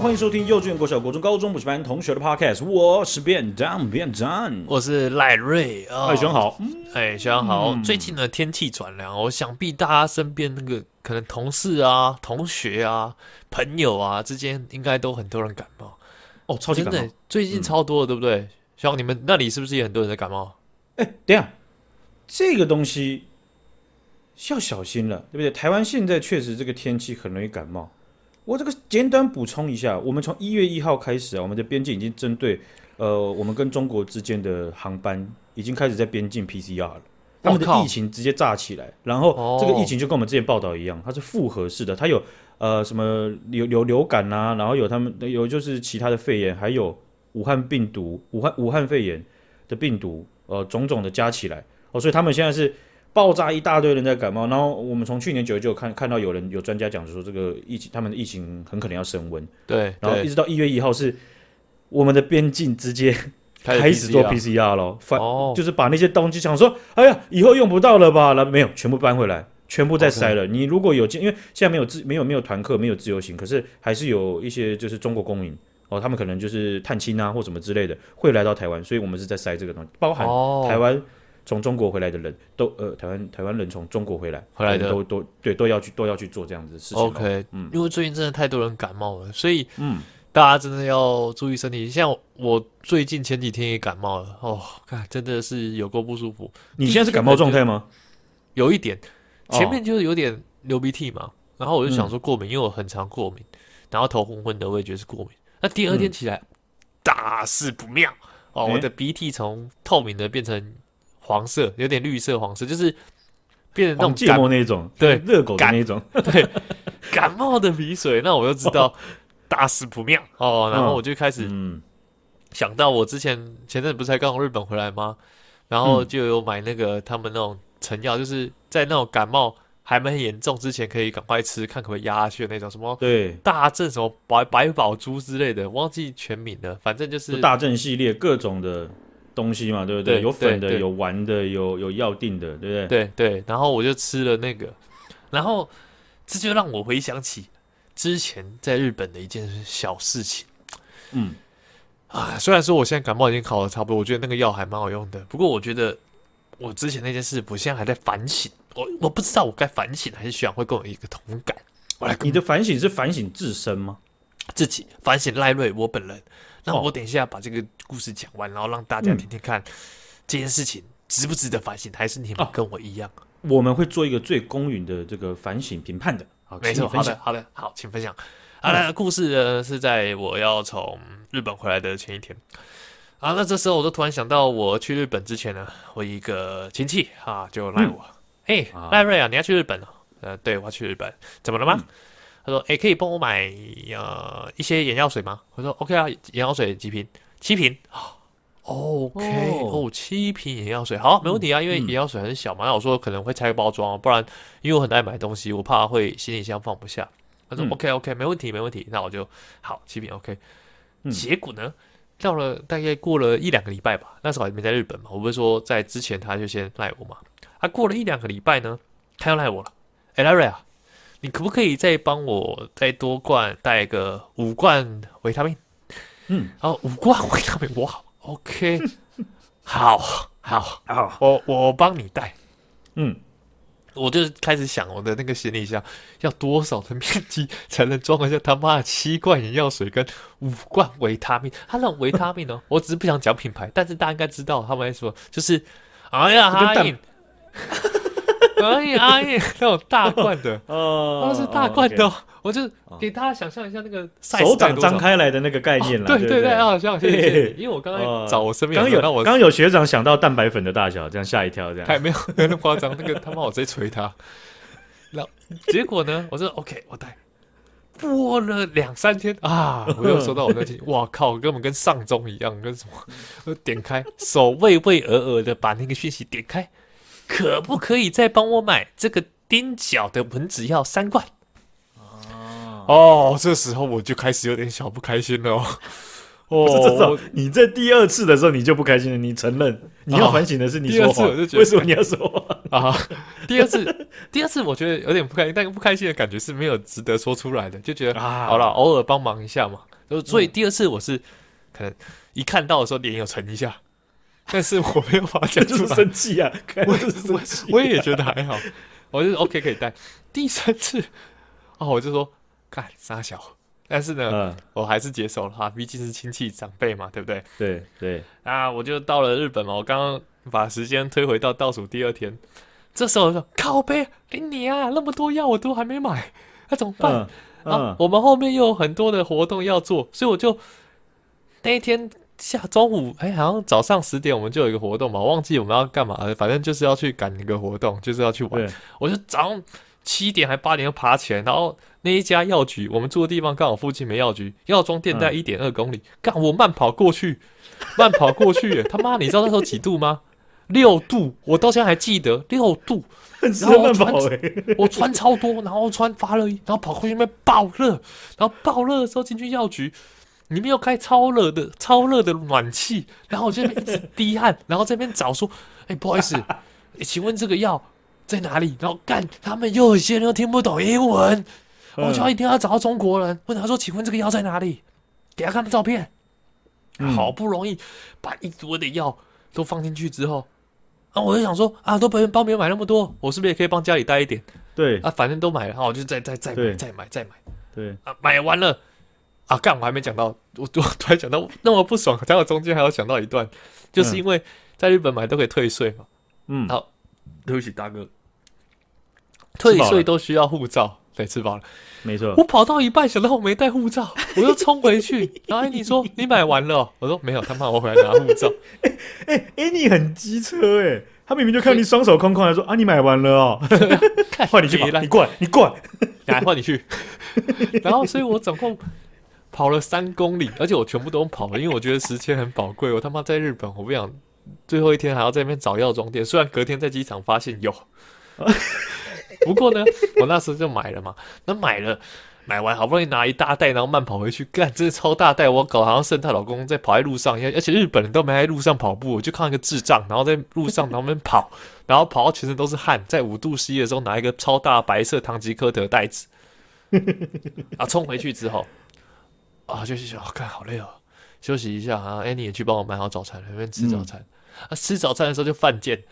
欢迎收听幼稚园、国小、国中、高中补习班同学的 Podcast。我是便当便当，我是赖瑞。哎，学长好，哎，学长好。最近的天气转凉，我想必大家身边那个可能同事啊、同学啊、朋友啊之间，应该都很多人感冒。哦，超级感冒，最近超多的，对不对？学长，你们那里是不是也很多人在感冒？哎，等一下，这个东西要小心了，对不对？台湾现在确实这个天气很容易感冒。我这个简短补充一下，我们从一月一号开始啊，我们的边境已经针对呃，我们跟中国之间的航班已经开始在边境 PCR 了。他们的疫情直接炸起来，然后这个疫情就跟我们之前报道一样，它是复合式的，它有呃什么流流流感啊，然后有他们有就是其他的肺炎，还有武汉病毒、武汉武汉肺炎的病毒，呃种种的加起来哦，所以他们现在是。爆炸一大堆人在感冒，然后我们从去年九月就有看看到有人有专家讲说，这个疫情他们的疫情很可能要升温。对，然后一直到一月一号是我们的边境直接开始做 PCR 了，反就是把那些东西想说，哎呀，以后用不到了吧？那没有，全部搬回来，全部再塞了。你如果有进，因为现在没有自没有没有团客，没有自由行，可是还是有一些就是中国公民哦，他们可能就是探亲啊或什么之类的会来到台湾，所以我们是在塞这个东西，包含台湾。从中国回来的人都呃，台湾台湾人从中国回来回来的都都对都要去都要去做这样子的事情。OK，嗯，因为最近真的太多人感冒了，所以嗯，大家真的要注意身体。像我最近前几天也感冒了哦，看真的是有够不舒服。你现在是感冒状态吗？有一点，前面就是有点流鼻涕嘛，哦、然后我就想说过敏，嗯、因为我很常过敏，然后头昏昏的，我也觉得是过敏。那第二天起来、嗯、大事不妙哦，欸、我的鼻涕从透明的变成。黄色有点绿色黄色，就是变成那种芥末那种，对 热狗的那种，对感冒的鼻水，那我就知道 大事不妙哦。然后我就开始想到我之前前阵不是才刚从日本回来吗？然后就有买那个他们那种成药，就是在那种感冒还没很严重之前，可以赶快吃，看可不可以压下去的那种什么对大正什么白白宝珠之类的，忘记全名了，反正就是大正系列各种的。东西嘛，对不对？对有粉的，有丸的，有有药定的，对不对？对对。然后我就吃了那个，然后这就让我回想起之前在日本的一件小事情。嗯，啊，虽然说我现在感冒已经好了差不多，我觉得那个药还蛮好用的。不过我觉得我之前那件事，我现在还在反省。我我不知道我该反省还是学长会跟我一个同感。我来，你的反省是反省自身吗？自己反省赖瑞，我本人。那我等一下把这个故事讲完，然后让大家听听看这件事情值不值得反省，还是你们跟我一样？我们会做一个最公允的这个反省评判的。好，没错，好的，好的，好，请分享。好了，故事呢是在我要从日本回来的前一天。啊，那这时候我就突然想到，我去日本之前呢，我一个亲戚啊就赖我，嘿，赖瑞啊，你要去日本了？呃，对，我要去日本，怎么了吗？他说：“哎、欸，可以帮我买呃一些眼药水吗？”我说：“OK 啊，眼药水几瓶？七瓶。OK 哦，七瓶眼药水，好，没问题啊。因为眼药水很小嘛，那、嗯、我说可能会拆个包装，不然因为我很爱买东西，我怕会行李箱放不下。他说、嗯、：“OK OK，没问题，没问题。”那我就好，七瓶 OK。结果呢，到了大概过了一两个礼拜吧，那时候还没在日本嘛，我不是说在之前他就先赖我嘛。啊，过了一两个礼拜呢，他又赖我了。哎，赖瑞啊。你可不可以再帮我再多罐带个五罐维他命？嗯，然后五罐维他命，哇，OK，好，好，好，我我帮你带。嗯，我就开始想我的那个行李箱要多少的面积才能装得下他妈的七罐眼药水跟五罐维他命？他那种维他命呢？我只是不想讲品牌，但是大家应该知道他们在说，就是哎呀，哈 印。可以阿姨那种大罐的，哦，那是大罐的，我就给大家想象一下那个手掌张开来的那个概念了。对对对，好像谢谢。因为我刚刚找我身边，刚有刚刚有学长想到蛋白粉的大小，这样吓一跳，这样还没有那么夸张。那个他妈我直接捶他。然后结果呢，我说 OK，我带。过了两三天啊，我又收到我的信，哇靠，根本跟丧钟一样，跟什么？我点开，手畏畏而而的把那个讯息点开。可不可以再帮我买这个丁角的蚊子药三罐？哦，这时候我就开始有点小不开心了哦。哦，你在第二次的时候你就不开心了，你承认你要反省的是你说话，为什么你要说话啊？第二次，第二次我觉得有点不开心，但不开心的感觉是没有值得说出来的，就觉得啊，好了，偶尔帮忙一下嘛。所以第二次我是可能一看到的时候脸有沉一下，但是我没有办法讲出来，就是生气啊，我我我也觉得还好，我就 OK 可以带。第三次哦，我就说看傻小。但是呢，嗯、我还是接受了哈，毕竟是亲戚长辈嘛，对不对？对对啊，我就到了日本嘛。我刚刚把时间推回到倒数第二天，这时候我说靠北，给你啊，那么多药我都还没买，那、啊、怎么办？嗯嗯、啊，我们后面又有很多的活动要做，所以我就那一天下中午，哎，好像早上十点我们就有一个活动嘛，我忘记我们要干嘛了，反正就是要去赶一个活动，就是要去玩。我就早上七点还八点就爬起来，然后。那一家药局，我们住的地方刚好附近没药局，药妆店在一点二公里。干、嗯，我慢跑过去，慢跑过去，他妈，你知道那时候几度吗？六度，我到现在还记得六度。然后我穿，我穿超多，然后穿发热衣，然后跑过去那边爆热，然后爆热的时候进去药局，里面又开超热的超热的暖气，然后我这边一直滴汗，然后这边找说，哎、欸，不好意思，欸、请问这个药在哪里？然后干，他们又有些人又听不懂英文。我就要一定要找到中国人，问他说：“请问这个药在哪里？”给他看的照片，嗯、好不容易把一桌的药都放进去之后，啊，我就想说啊，都别人帮别人买那么多，我是不是也可以帮家里带一点？对啊，反正都买了，我就再再再买再买再买。对啊，买完了啊，干我还没讲到，我我突然讲到那么不爽，讲到中间还要讲到一段，就是因为在日本买都可以退税嘛。嗯，好，对不起大哥，退税都需要护照。对，吃饱了，没错。我跑到一半，想到我没带护照，我又冲回去。然后安妮说：“你买完了喔？”我说：“没有。”他骂我回来拿护照。哎哎，安妮很机车哎，他明明就看你双手空空，还说：“啊，你买完了哦。”换你去跑，你过来，你过来，来换你去。然后，所以我总共跑了三公里，而且我全部都跑了，因为我觉得时间很宝贵。我他妈在日本，我不想最后一天还要在那边找药妆店。虽然隔天在机场发现有。不过呢，我那时候就买了嘛。那买了，买完好不容易拿一大袋，然后慢跑回去，干，这是超大袋，我搞好像圣诞老公在跑在路上，而且日本人都没在路上跑步，我就看一个智障，然后在路上旁边跑，然后跑到全身都是汗，在五度 C 的时候拿一个超大白色唐吉诃德袋子，啊，冲回去之后，啊，就是想，看好累哦，休息一下啊。Annie 也去帮我买好早餐，那边吃早餐。嗯、啊，吃早餐的时候就犯贱，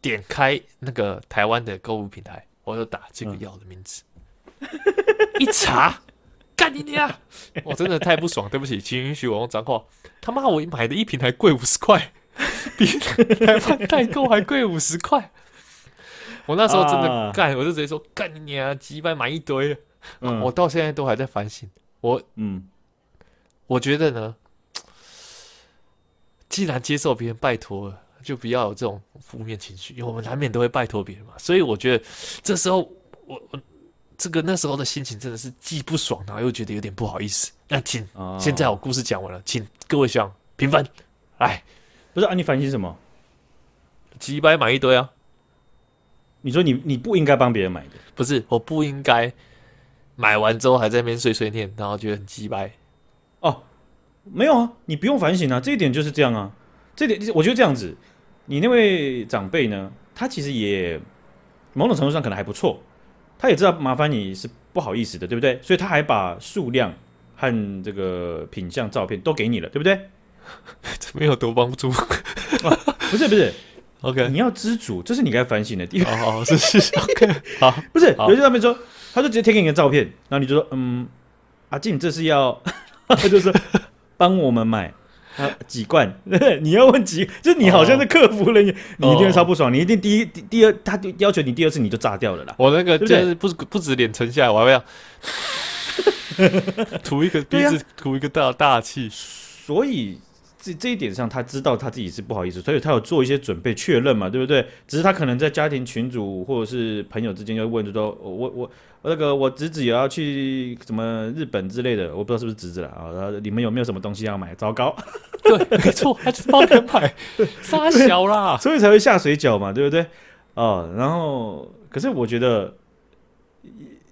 点开那个台湾的购物平台。我就打这个药的名字，嗯、一查，干你娘！我真的太不爽，对不起，请允许我用脏话。他妈，我买的一瓶还贵五十块，比 台湾代购还贵五十块。我那时候真的干，啊、我就直接说干你娘，几百买一堆。嗯、我到现在都还在反省。我嗯，我觉得呢，既然接受别人拜托了。就不要有这种负面情绪，因为我们难免都会拜托别人嘛。所以我觉得这时候我我这个那时候的心情真的是既不爽，然后又觉得有点不好意思。那请、哦、现在我故事讲完了，请各位想评分。来，不是啊？你反省什么？几百买一堆啊？你说你你不应该帮别人买的？不是，我不应该买完之后还在那边碎碎念，然后觉得很鸡掰。哦，没有啊，你不用反省啊，这一点就是这样啊。这点我觉得这样子。你那位长辈呢？他其实也某种程度上可能还不错，他也知道麻烦你是不好意思的，对不对？所以他还把数量和这个品相照片都给你了，对不对？这没有多帮助、啊，不是不是，OK，你要知足，这是你该反省的地方。好好，是是，OK，好，不是有些上面说，他就直接贴给你个照片，然后你就说，嗯，阿静，这是要，他就说帮我们买。啊，几罐？你要问几？就你好像是客服人员，哦、你一定会超不爽。你一定第一、第第二，他就要求你第二次你就炸掉了啦。我那个就是不不止脸沉下来，我还要 吐一个鼻子，吐一个大大气。所以这这一点上，他知道他自己是不好意思，所以他有做一些准备确认嘛，对不对？只是他可能在家庭群组或者是朋友之间要问，就说我我。那个我侄子也要去什么日本之类的，我不知道是不是侄子了啊。然后你们有没有什么东西要买？糟糕，对，没错，他就是帮人买，傻小啦，所以才会下水饺嘛，对不对？哦，然后可是我觉得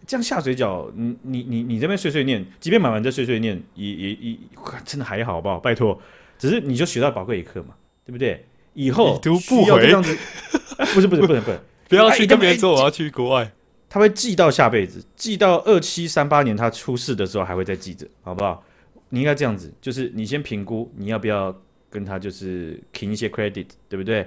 这样下水饺，你你你你这边碎碎念，即便买完再碎碎念，也也也真的还好，好不好？拜托，只是你就学到宝贵一课嘛，对不对？以后读不回这样子，不是不是不能不能。不 要去跟别人说我要去国外，他会记到下辈子，记到二七三八年他出事的时候还会再记着，好不好？你应该这样子，就是你先评估你要不要跟他就是凭一些 credit，对不对？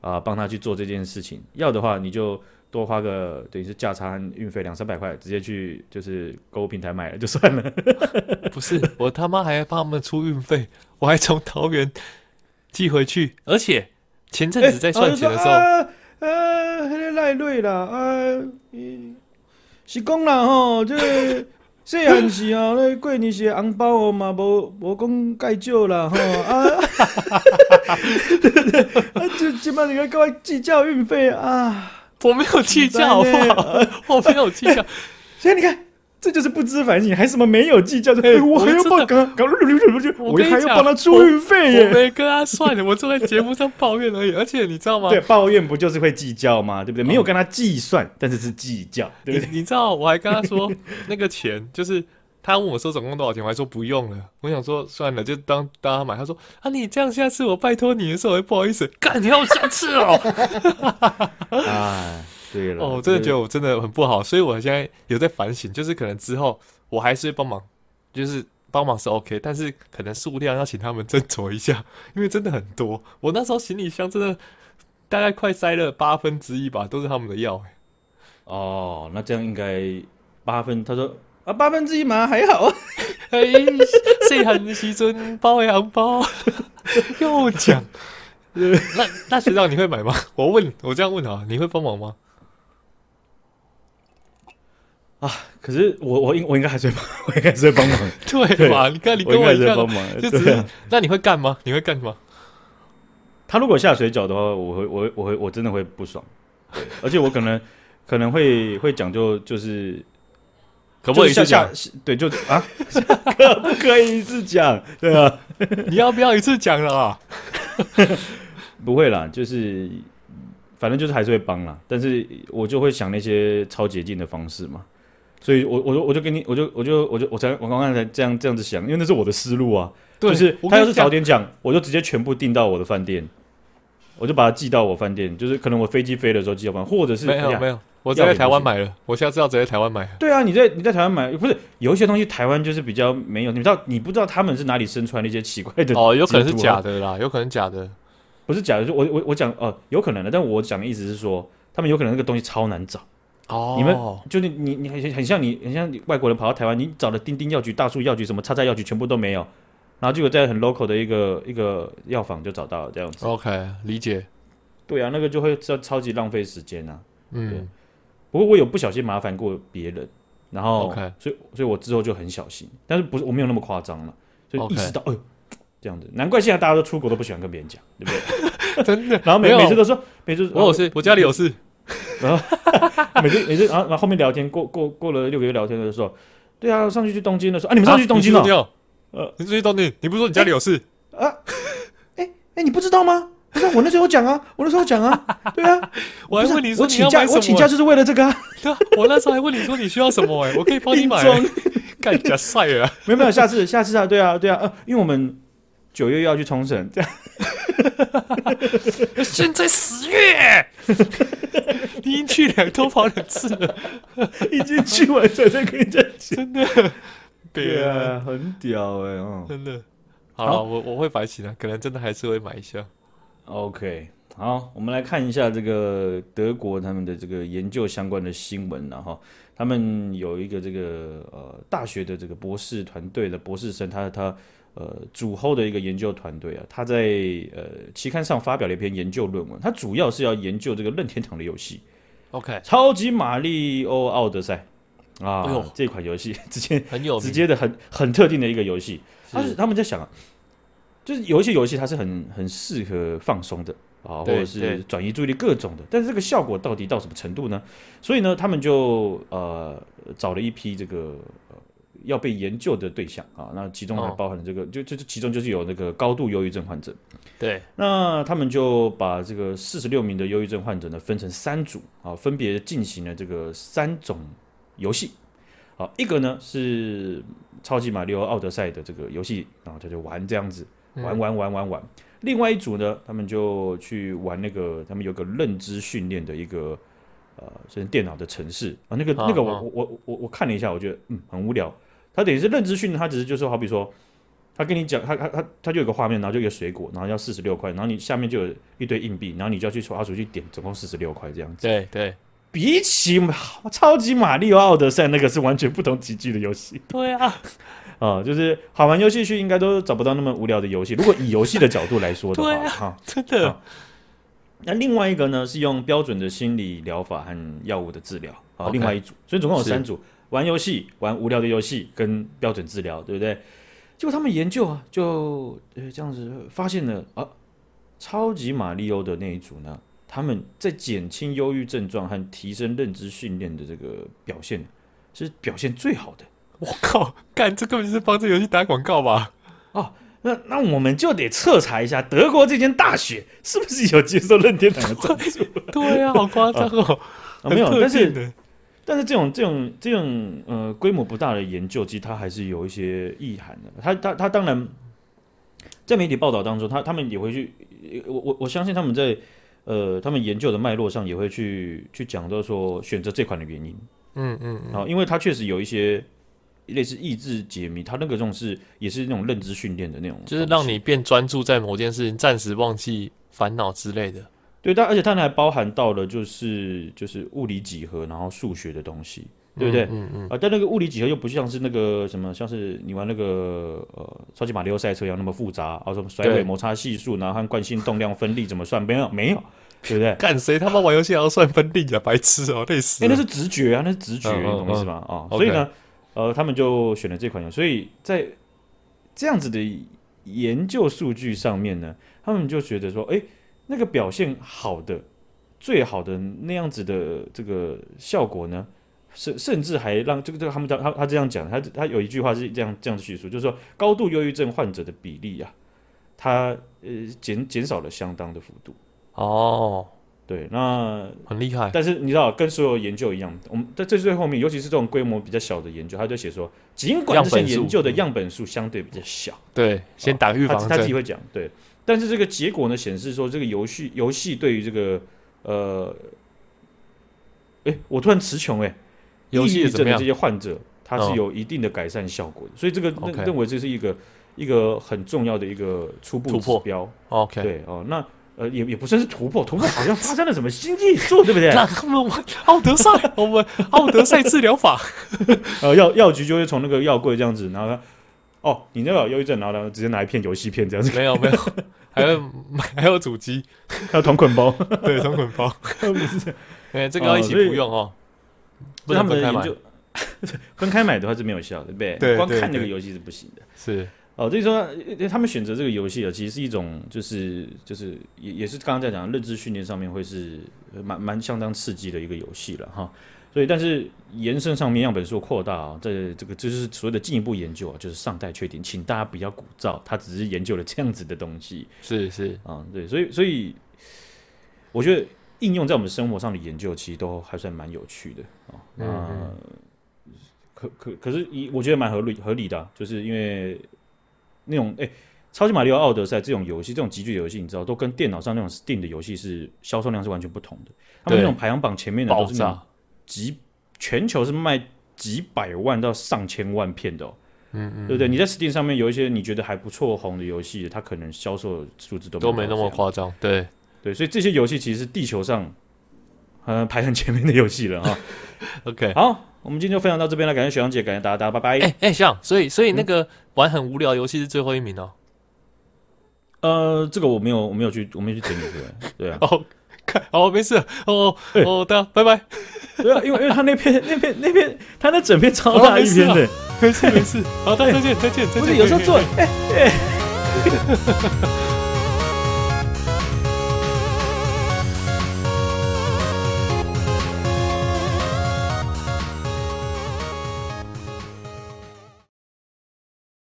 啊、呃，帮他去做这件事情，要的话你就多花个等于是价差运费两三百块，直接去就是购物平台买了就算了。不是，我他妈还要帮他们出运费，我还从桃园寄回去，而且前阵子在算钱的时候，欸、呃，那个赖瑞啦，啊，是讲啦吼，这个。细汉时啊，那过年时红包哦嘛，无无讲介少啦吼啊，对对就基本上你跟我计较运费啊，我没有计较好不好？我没有计较，所以你看。这就是不知反省，还什么没有计较？对、我还要帮他，我还要帮他出运费耶！我没跟他算的，我坐在节目上抱怨而已。而且你知道吗？对，抱怨不就是会计较吗？对不对？没有跟他计算，但是是计较，对不对？你，你知道，我还跟他说 那个钱，就是他问我说总共多少钱，我还说不用了。我想说算了，就当当他买。他说啊，你这样下次我拜托你的时候，我会不好意思，干 你要下次哦。啊。对了，哦，我真的觉得我真的很不好，所以我现在有在反省，就是可能之后我还是会帮忙，就是帮忙是 OK，但是可能数量要请他们斟酌一下，因为真的很多。我那时候行李箱真的大概快塞了八分之一吧，都是他们的药。哦，那这样应该八分？他说啊，八分之一嘛还好。嘿，细汉时阵包的红包 又讲，那那学长你会买吗？我问我这样问啊，你会帮忙吗？啊！可是我我应我应该还是会帮，我应该还是会帮忙，对吧？你看你跟我一样，帮忙，就只是那你会干吗？你会干什么？他如果下水饺的话，我会我会我会我真的会不爽，而且我可能可能会会讲究就是可不可以一次讲？对，就啊，可不可以一次讲？对啊，你要不要一次讲了啊？不会啦，就是反正就是还是会帮啦，但是我就会想那些超捷径的方式嘛。所以我，我我就我就跟你，我就我就我就我才我刚刚才这样这样子想，因为那是我的思路啊。对就是他要是早点讲，我就直接全部订到我的饭店，我就把它寄到我饭店，就是可能我飞机飞的时候寄到饭，或者是没有、哎、没有，我在台湾买了，我下次要直接台湾买。对啊，你在你在台湾买，不是有一些东西台湾就是比较没有，你知道你不知道他们是哪里生出来那些奇怪的哦，有可能是假的啦，有可能假的，不是假的，就我我我讲哦，有可能的，但我讲的意思是说，他们有可能那个东西超难找。哦，你们就是你你很很像你很像你外国人跑到台湾，你找的丁丁药局、大树药局、什么叉叉药局全部都没有，然后结果在很 local 的一个一个药房就找到了这样子。OK，理解。对啊，那个就会超超级浪费时间啊。嗯。不过我有不小心麻烦过别人，然后所以所以我之后就很小心，但是不是我没有那么夸张了，所以意识到哎呦这样子，难怪现在大家都出国都不喜欢跟别人讲，对不对？真的。然后每每次都说，每次我有事，我家里有事。然后 每次每次，然后然后后面聊天过过过了六个月聊天的时候，对啊，上去去东京的时候，啊，你们上去东京了？呃，你去东京，你不是说你家里有事啊？哎哎，你不知道吗？不是我那时候讲啊，我那时候讲啊，对啊，我还问你说我请假，我请假就是为了这个啊。对啊，我那时候还问你说你需要什么？哎，我可以 帮你买。干假帅啊！没有没有，下次下次啊，对啊对啊，呃，因为我们九月要去冲绳，这样。现在十月，你已经去两都跑两次了，已经去完才在跟你讲，真的，对啊，很屌哎、欸，哦，真的。好了，好我我会摆起来，可能真的还是会买一下。OK，好，我们来看一下这个德国他们的这个研究相关的新闻了哈。他们有一个这个呃大学的这个博士团队的博士生，他他。呃，主后的一个研究团队啊，他在呃期刊上发表了一篇研究论文，他主要是要研究这个任天堂的游戏，OK，超级马里奥奥德赛。啊，这款游戏直接很有直接的很很特定的一个游戏，是他是。他们在想啊，就是有一些游戏它是很很适合放松的啊，或者是转移注意力各种的，但是这个效果到底到什么程度呢？所以呢，他们就呃找了一批这个。要被研究的对象啊，那其中还包含了这个，哦、就就其中就是有那个高度忧郁症患者。对，那他们就把这个四十六名的忧郁症患者呢分成三组啊，分别进行了这个三种游戏。好，一个呢是超级马里奥奥德赛的这个游戏，然后他就玩这样子，玩玩玩玩玩。嗯、另外一组呢，他们就去玩那个，他们有个认知训练的一个呃，甚至电脑的城市啊，那个啊那个我啊我我我我看了一下，我觉得嗯很无聊。他等于是认知训练，他只是就是说，好比说，他跟你讲，他他他他就有个画面，然后就一个水果，然后要四十六块，然后你下面就有一堆硬币，然后你就要去滑鼠去点，总共四十六块这样子。对对 比起超级马里奥奥德赛那个是完全不同级距的游戏对啊，啊、就是好玩游戏区应该都找不到那么无聊的游戏。如果以游戏的角度来说的话，对啊哈。真的好那另外一个呢，是用标准的心理疗法和药物的治疗啊另外一组，所以总共有三组：玩游戏、玩无聊的游戏跟标准治疗，对不对？结果他们研究啊，就呃这样子发现了啊，超级马里欧的那一组呢，他们在减轻忧郁症状和提升认知训练的这个表现是表现最好的。我靠，干这根本就是帮这游戏打广告吧？那那我们就得彻查一下，德国这间大学是不是有接受任天堂的赞助？对啊，好夸张哦，啊，没有，但是但是这种这种这种呃规模不大的研究，其实它还是有一些意涵的。它它它当然在媒体报道当中，他他们也会去，我我我相信他们在呃他们研究的脉络上也会去去讲到说选择这款的原因嗯嗯嗯，啊，因为它确实有一些类似益智解谜，它那个这种是也是那种认知训练的那种，就是让你变专注在某件事情，暂时忘记烦恼之类的。对，但而且它还包含到了就是就是物理几何，然后数学的东西，对不对？嗯嗯啊，但那个物理几何又不像是那个什么，像是你玩那个呃超级马里奥赛车一样那么复杂，啊，什么甩尾摩擦系数，然后和惯性动量分力怎么算？没有，没有，对不对？干谁他妈玩游戏还要算分力啊？白痴哦、累死哎、了！那是直觉啊，那是直觉，你懂我意思吗？啊、所以呢，呃，他们就选了这款药，所以在这样子的研究数据上面呢，他们就觉得说，哎、那个表现好的、最好的那样子的这个效果呢，甚甚至还让这个这个他们他他他这样讲，他他有一句话是这样这样叙述，就是说高度忧郁症患者的比例啊，他呃减减少了相当的幅度。哦，对，那很厉害。但是你知道，跟所有研究一样，我们在最最后面，尤其是这种规模比较小的研究，他就写说，尽管这些研究的样本数相对比较小，对，先打个预他防针。他自己会讲，对，但是这个结果呢，显示说这个游戏游戏对于这个呃，哎，我突然词穷哎，游戏症的这些患者，他是哦。有一定的改善效果的，所以这个认认为这是一个一个很重要的一个初步指标，OK，对哦，那呃也也不算是突破，突破好像发生了什么新技术，对不对？那他们玩奥德赛，我们奥德赛治疗法。呃，药药局就会从那个药柜这样子，然后他哦，你那个有忧郁症，然后呢直接拿一片游戏片这样子，没有没有，还有 还有主机，还有同捆包，对，同捆包。不是哎，这个要一起服用哦，不所以他能分开买。们的研究分开买的话是没有效的，对不对？对对光看那个游戏是不行的。是，哦，所以说呃他们选择这个游戏啊，其实是一种就是就是也也是刚刚在讲认知训练上面会是呃蛮蛮相当刺激的一个游戏了哈。所以但是延伸上面样本数扩大啊，这这个就是所谓的进一步研究啊，就是尚待确定，请大家不要鼓噪，他只是研究了这样子的东西。是是，啊，对，所以所以我觉得应用在我们生活上的研究，其实都还算蛮有趣的啊。那、嗯可可可是以我觉得蛮合理合理的啊、就是因为那种哎、超级马里奥奥德赛这种游戏，这种集具游戏，你知道，都跟电脑上那种 Steam 的游戏是销售量是完全不同的。他们那种排行榜前面的都是。几全球是卖几百万到上千万片的哦。嗯嗯，对不对？你在 Steam 上面有一些你觉得还不错红的游戏，它可能销售数字都都没那么夸张。对对，所以这些游戏其实是地球上呃排很前面的游戏了啊。OK。好，我们今天就分享到这边了，感谢雪阳姐，感谢大家，大家拜拜。哎哎，像所以所以那个玩很无聊的游戏是最后一名哦。呃，这个我没有，我没有去，我没有去整理出来。对啊，哦，看，哦，没事，哦哎哦，大家拜拜，对啊，因为因为他那篇那篇那篇他那整篇超大一篇的，没事没事，好，大家再见再见再见。不是有时候做哎哎。